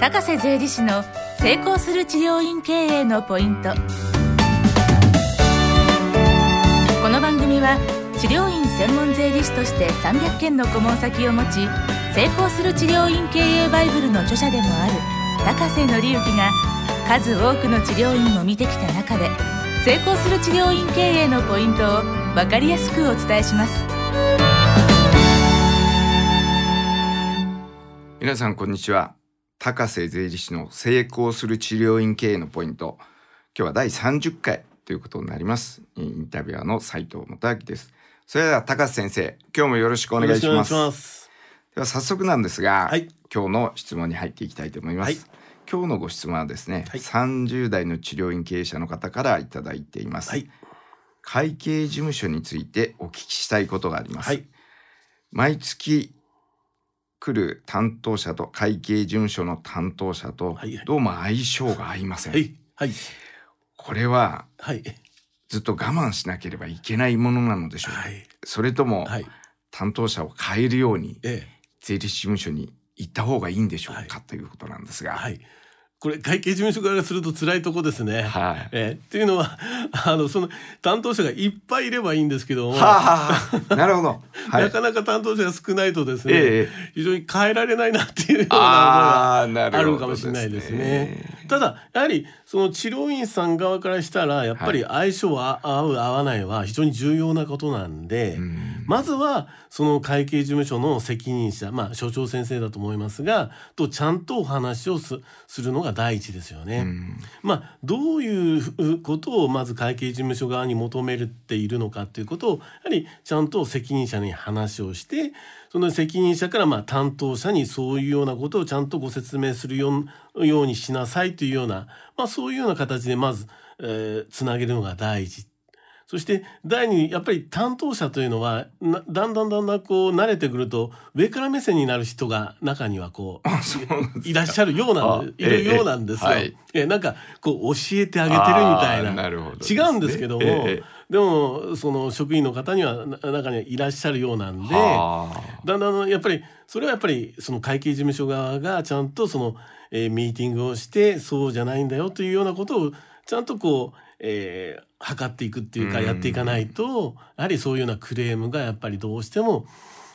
高瀬税理士の成功する治療院経営のポイント。この番組は治療院専門税理士として300件の顧問先を持ち成功する治療院経営バイブルの著者でもある高瀬則之が数多くの治療院を見てきた中で成功する治療院経営のポイントを分かりやすくお伝えします。皆さんこんにちは。高瀬税理士の成功する治療院経営のポイント。今日は第30回ということになります。インタビュアーの斉藤元明です。それでは高瀬先生今日もよろしくお願いします。では早速なんですが、はい、今日の質問に入っていきたいと思います、はい。今日のご質問はですね、はい、30代の治療院経営者の方からいただいています、はい、会計事務所についてお聞きしたいことがあります、はい、毎月来る担当者と会計事務所の担当者とどうも相性が合いません、はいはい、これはずっと我慢しなければいけないものなのでしょうか、はい、それとも担当者を変えるように税理士事務所に行った方がいいんでしょうか、ということなんですが、はいこれ会計事務所側がすると辛いとこですね。はい、えー、っていうのはあのその担当者がいっぱいいればいいんですけども、はあ、なるほど、はい、なかなか担当者が少ないとですね、えー、非常に変えられないなっていうような思いがあるかもしれないですね。ただやはりその治療院さん側からしたらやっぱり相性は合う合わないは非常に重要なことなんで、うん、まずはその会計事務所の責任者まあ所長先生だと思いますがとちゃんとお話をするのが第一ですよね。うん、まあどういうことをまず会計事務所側に求めているのかっていうことをやはりちゃんと責任者に話をしてその責任者からまあ担当者にそういうようなことをちゃんとご説明するようにしなさいというような、まあ、そういうような形でまず、えー、つなげるのが大事。そして第二やっぱり担当者というのはだんだんだんだんこう慣れてくると上から目線になる人が中にはこういらっしゃるようないるようなんですよ。ええなんかこう教えてあげてるみたいな、ね、違うんですけども。えでもその職員の方には中にはいらっしゃるようなんでだんだんやっぱりそれはやっぱりその会計事務所側がちゃんとその、えー、ミーティングをしてそうじゃないんだよというようなことをちゃんとこう、えー、測っていくっていうかやっていかないとやはりそういうようなクレームがやっぱりどうしても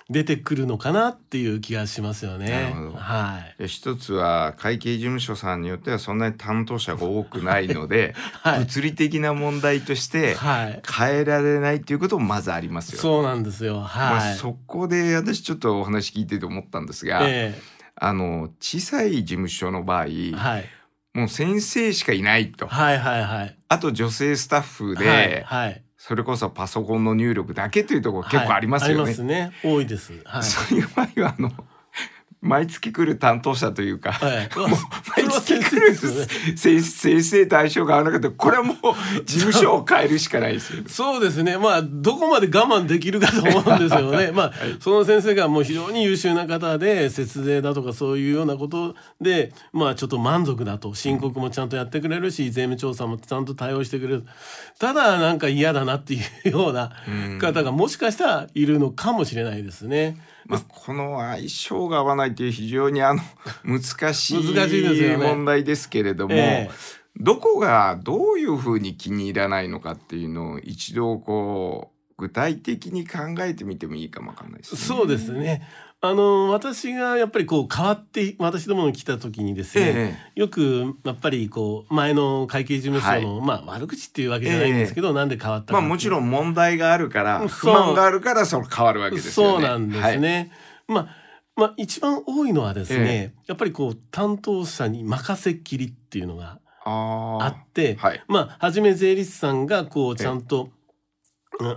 出てくるのかなっていう気がしますよね。はい。一つは会計事務所さんによってはそんなに担当者が多くないので、はい、物理的な問題として変えられないっていうこともまずありますよ、そうなんですよ。はい。まあ、そこで私ちょっとお話聞いてて思ったんですが、えー、あの小さい事務所の場合、はい。もう先生しかいないと。はいはいはい。あと女性スタッフで、はい、はいそれこそパソコンの入力だけというところ結構ありますよね。はい、ありますね。多いです。はい、そういう場合はあの毎月来る担当者というか、はい、毎月来る先生対象が合わなかったこれはもう事務所を変えるしかないですよ、ね、そうですね。まあどこまで我慢できるかと思うんですよね。まあ、はい、その先生がもう非常に優秀な方で節税だとかそういうようなことでまあちょっと満足だと申告もちゃんとやってくれるし税務調査もちゃんと対応してくれる。ただなんか嫌だなっていうような方がもしかしたらいるのかもしれないですね。まあ、この相性が合わないという非常にあの難しい問題ですけれども、ねえー、どこがどういうふうに気に入らないのかっていうのを一度こう具体的に考えてみてもいいかもわかんないですね。そうですね。あの私がやっぱりこう変わって私どもに来た時にですね、ええ、よくやっぱりこう前の会計事務所の、はい、まあ悪口っていうわけじゃないんですけど、え、なんで変わったかまあもちろん問題があるから不満があるからその変わるわけですよね。そうなんですね。はい、まあまあ一番多いのはですね、やっぱりこう担当者に任せっきりっていうのがあって、はい、まあ初め税理士さんがこうちゃんと、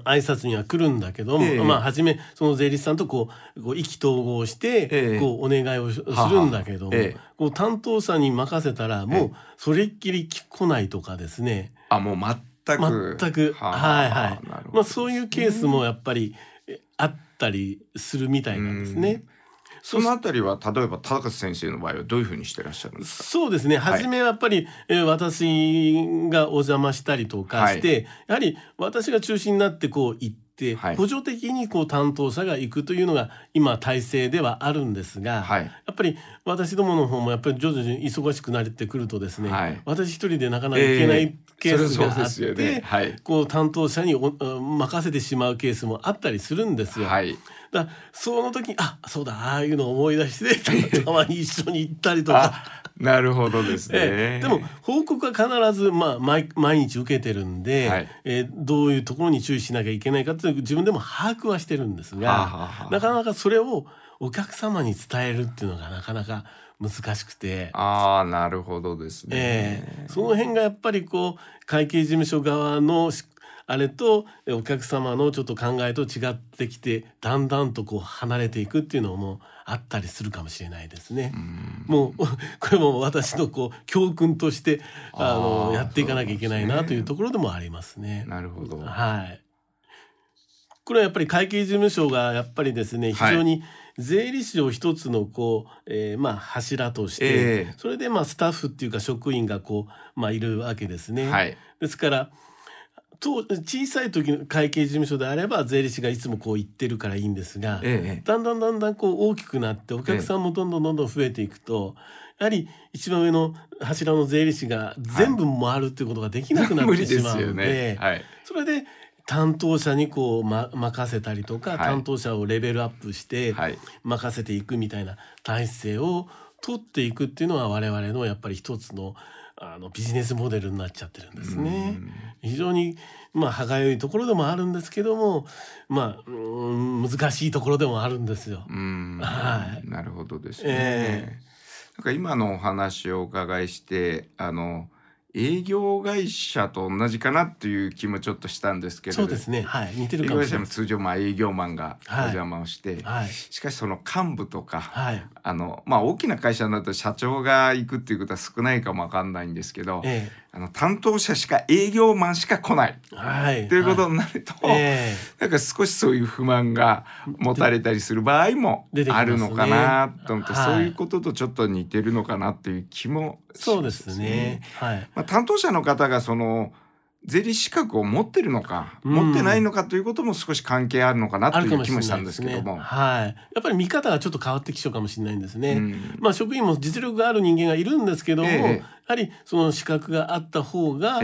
挨拶には来るんだけども、ええ、まあ初めその税理士さんとこうこう意気投合して、え、こうお願いをするんだけども、こう担当者に任せたらもうそれっきり来ないとかですね。あもう全く。全く。はいはい。まあそういうケースもやっぱりあったりするみたいなんですね。そのあたりは例えば高橋先生の場合はどういうふうにしてらっしゃるんですか？そうですね。初めはやっぱり、えー、私がお邪魔したりとかして、はい、やはり私が中心になってこう行って、補助的にこう担当者が行くというのが今体制ではあるんですが、はい、やっぱり私どもの方もやっぱり徐々に忙しくなってくるとですね、はい、私一人でなかなか行けないケースがあって、えーね。はい、こう担当者に任せてしまうケースもあったりするんですよ。はい。だその時にあそうだああいうのを思い出してたまに一緒に行ったりとかなるほどですね、えー、でも報告は必ず、まあ、毎毎日受けてるんで、はい、えー、どういうところに注意しなきゃいけないかっていう自分でも把握はしてるんですが、はあはあ、なかなかそれをお客様に伝えるっていうのがなかなか難しくて。ああなるほどですね、えー、その辺がやっぱりこう会計事務所側のあれとお客様のちょっと考えと違ってきてだんだんとこう離れていくっていうのもあったりするかもしれないですね。うもうこれも私のこう教訓としてあのやっていかなきゃいけないなというところでもありますね。なるほど。はい。これはやっぱり会計事務所がやっぱりですね非常に、税理士を一つのこう、えー、まあ柱として、えー、それでまあスタッフっていうか職員がこうまあいるわけですね。はい、ですからと小さい時の会計事務所であれば税理士がいつもこう言ってるからいいんですが、ええ、だんだんだんだんこう大きくなってお客さんもどんどんどんどん増えていくと、やはり一番上の柱の税理士が全部回るっていうことができなくなってしまうので、ね。はい、それで担当者にこう、ま、任せたりとか、はい、担当者をレベルアップして任せていくみたいな体制を取っていくっていうのは我々のやっぱり一つのあのビジネスモデルになっちゃってるんですね。非常にまあ歯がゆいところでもあるんですけども、まあ難しいところでもあるんですよ。はい。なるほどですね。えー、なんか今のお話をお伺いしてあの営業会社と同じかなっていう気もちょっとしたんですけど。そうですね。はい。似てるかもしれない。通常まあ営業マンがお邪魔をして、はい、しかしその幹部とか、はい、あのまあ大きな会社になると社長が行くっていうことは少ないかもわかんないんですけど、ええ。あの担当者しか営業マンしか来ない、はい、ということになると、はい、なんか少しそういう不満が持たれたりする場合もあるのかなと思って、ね、そういうこととちょっと似てるのかなっていう気も。そうですね。はい、まあ、担当者の方がその税理士資格を持ってるのか、うん、持ってないのかということも少し関係あるのかなという気もしたんですけども、ね、はい、やっぱり見方がちょっと変わってきちゃうかもしれないんですね。うん、まあ職員も実力がある人間がいるんですけども、ええ、やはりその資格があった方が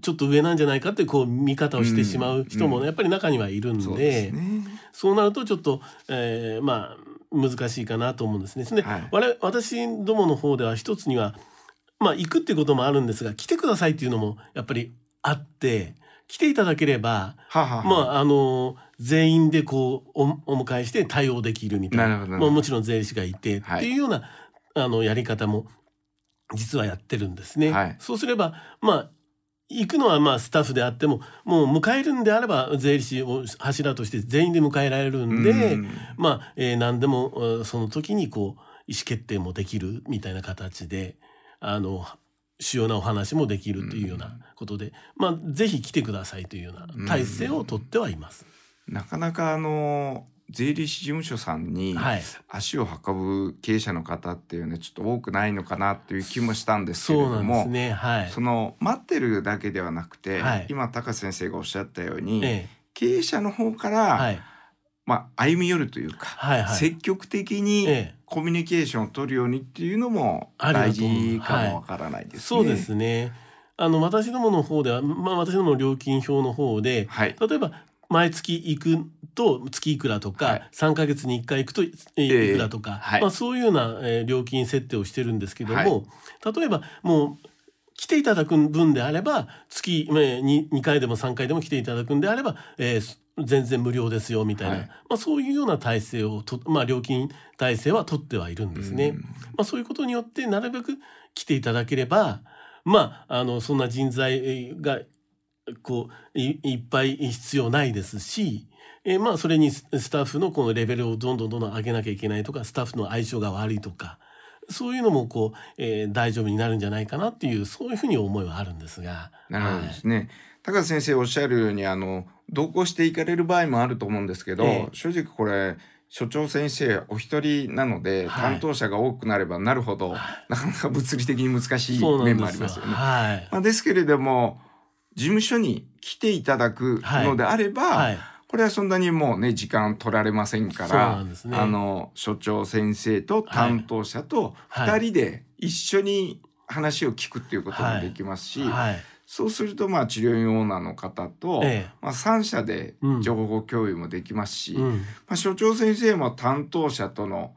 ちょっと上なんじゃないかってこう見方をしてしまう人も、ね、やっぱり中にはいるんで、そうでね、そうなるとちょっと、えー、まあ難しいかなと思うんですね。で、はい、我私どもの方では一つにはまあ行くっていうこともあるんですが来てくださいっていうのもやっぱりあって来ていただければ、ははまああの全員でこうおお迎えして対応できるみたいな。まあ、もちろん税理士がいて、はい、っていうようなあのやり方も実はやってるんですね。はい、そうすればまあ行くのはまあスタッフであってももう迎えるんであれば税理士を柱として全員で迎えられるんで、ん。まあ、えー、何でもその時にこう意思決定もできるみたいな形であの主要なお話もできるというようなことで、まあぜひ来てくださいというような体制をとってはいます。なかなかあの税理士事務所さんに足を運ぶ経営者の方っていうねちょっと多くないのかなっていう気もしたんですけれどもそ、ね。はい、その待ってるだけではなくて、はい、今高先生がおっしゃったように、ええ、経営者の方から、はい、まあ、歩み寄るというか、はいはい、積極的にコミュニケーションを取るようにっていうのも大事かもわからないですね。はい、そうですね。あの私どもの方では、まあ、私どもの料金表の方で、はい、例えば毎月行くと月いくらとか、はい、3か月に1回行くといくらとか、えーはい、まあ、そういうような、えー、料金設定をしてるんですけども、はい、例えばもう来ていただく分であれば月 2, 2回でも3回でも来ていただくんであれば、えー、全然無料ですよみたいな、はい、まあ、そういうような体制をと、まあ、料金体制は取ってはいるんですね。まあ、そういうことによってなるべく来ていただければまああのそんな人材がこういっぱい必要ないですし、えー、まあそれにスタッフのこのレベルをどんどんどんどん上げなきゃいけないとかスタッフの相性が悪いとかそういうのもこう、えー、大丈夫になるんじゃないかなっていうそういうふうに思いはあるんですが。なるほどですね。はい、高橋先生おっしゃるようにあの同行していかれる場合もあると思うんですけど、えー、正直これ所長先生お一人なので、はい、担当者が多くなればなるほど、なかなか物理的に難しい面もありますよね。はい。まあ、ですけれども事務所に来ていただくのであれば、はい。これはそんなにもうね時間取られませんから、ね、あの所長先生と担当者と2人で一緒に話を聞くっていうこともできますし、そうするとまあ治療院オーナーの方と、ええ、まあ、3社で情報共有もできますし、うん、まあ、所長先生も担当者との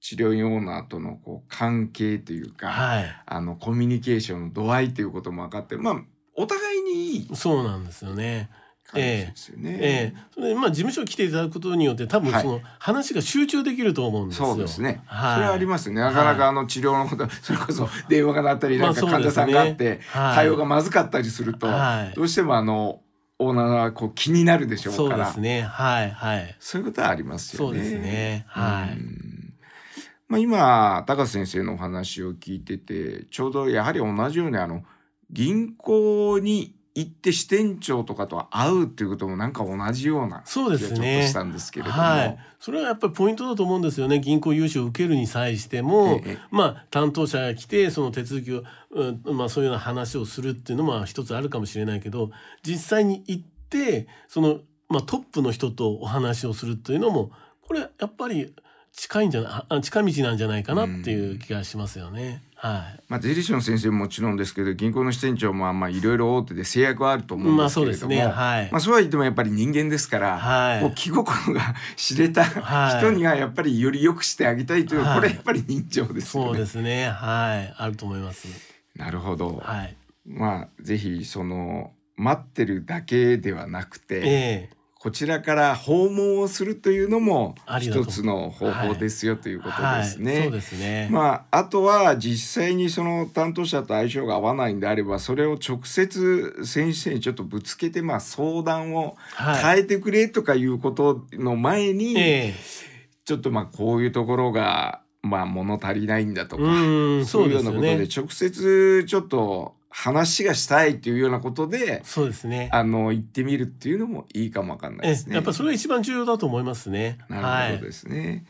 治療院オーナーとのこう関係というか、はい、あのコミュニケーションの度合いということも分かってまあお互いにいい。そうなんですよね。感じですよね。ええそれでまあ事務所来ていただくことによって多分その話が集中できると思うんですよ。そうですね。はい、それはありますね。なかなかあの治療のこと、それこそ電話が鳴ったりなんか患者さんがあって対応がまずかったりすると、どうしてもあのオーナーはこう気になるでしょうから。そうですね。はいはい。そういうことはありますよね。そうですね。はい。まあ今高瀬先生のお話を聞いててちょうどやはり同じようにあの銀行に行って支店長とかと会うっていうこともなんか同じようなそうですねしたんですけれども、はい、それはやっぱりポイントだと思うんですよね。銀行融資を受けるに際しても、ええ、まあ担当者が来てその手続きを、うん、まあ、そういうような話をするっていうのも一つあるかもしれないけど実際に行ってその、まあ、トップの人とお話をするっていうのもこれやっぱり近いんじゃない近道なんじゃないかなっていう気がしますよね。はい。まあ税理士の先生ももちろんですけど銀行の支店長もまあいろいろ大手で制約はあると思うんですけれども、まあそうですね。はい。まあそうは言ってもやっぱり人間ですから、はい、もう気心が知れた人にはやっぱりより良くしてあげたいという、はい、これやっぱり人情ですよね。そうですね。はい。あると思います。なるほど。はい。まあぜひその待ってるだけではなくて、えー、こちらから訪問をするというのも一つの方法ですよということですね。はい。はい、そうですね。まああとは実際にその担当者と相性が合わないんであればそれを直接先生にちょっとぶつけてまあ相談を変えてくれとかいうことの前に、はいちょっとまあこういうところがまあ物足りないんだとかそういうようなことで直接ちょっと話がしたいっていうようなことでそうですねあの行ってみるっていうのもいいかもわかんないですね。やっぱそれが一番重要だと思いますね。なるほどですね。はい、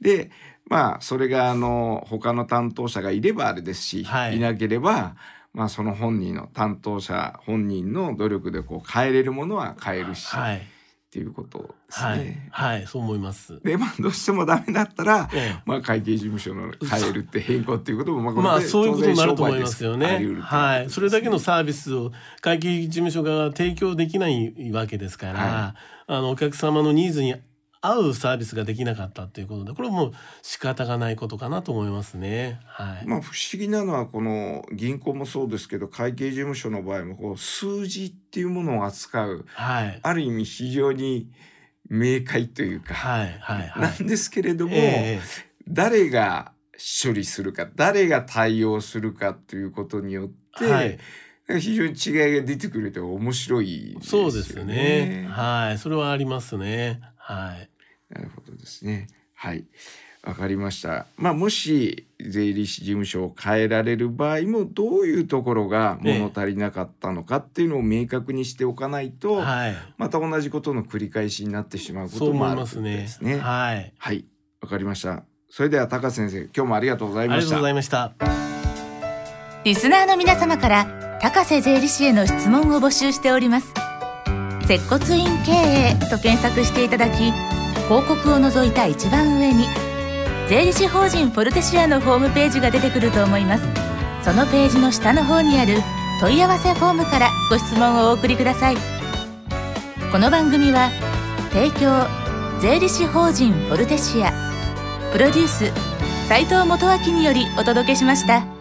でまあそれがあの他の担当者がいればあれですし、はい、いなければまあその本人の担当者本人の努力でこう変えれるものは変えるし。はいっていうことですね。はい、はい、そう思います。で、まあ、どうしてもダメだったら、ええ、まあ、会計事務所の変えるって変更っていうことも、まあ、まあ、そういうことになると思いますよね。はい、それだけのサービスを会計事務所が提供できないわけですから、はい、あのお客様のニーズに合うサービスができなかったっていうことでこれはもう仕方がないことかなと思いますね。はい、まあ不思議なのはこの銀行もそうですけど会計事務所の場合もこう数字っていうものを扱う、はい、ある意味非常に明快というか、はいはいはい、なんですけれども、えー、誰が処理するか誰が対応するかということによって、はい、非常に違いが出てくると面白い、ね、そうですね。はい、それはありますね。はい。なるほどですね。はい。わかりました。まあ、もし税理士事務所を変えられる場合もどういうところが物足りなかったのかっていうのを明確にしておかないと、はい、また同じことの繰り返しになってしまうこともあるんですね。はい。はい。わかりました。それでは高先生、今日もありがとうございました。ありがとうございました。リスナーの皆様から高瀬税理士への質問を募集しております。接骨院経営と検索していただき広告を除いた一番上に税理士法人フォルテシアのホームページが出てくると思います。そのページの下の方にある問い合わせフォームからご質問をお送りください。この番組は提供税理士法人フォルテシア。プロデュース斉藤元明によりお届けしました。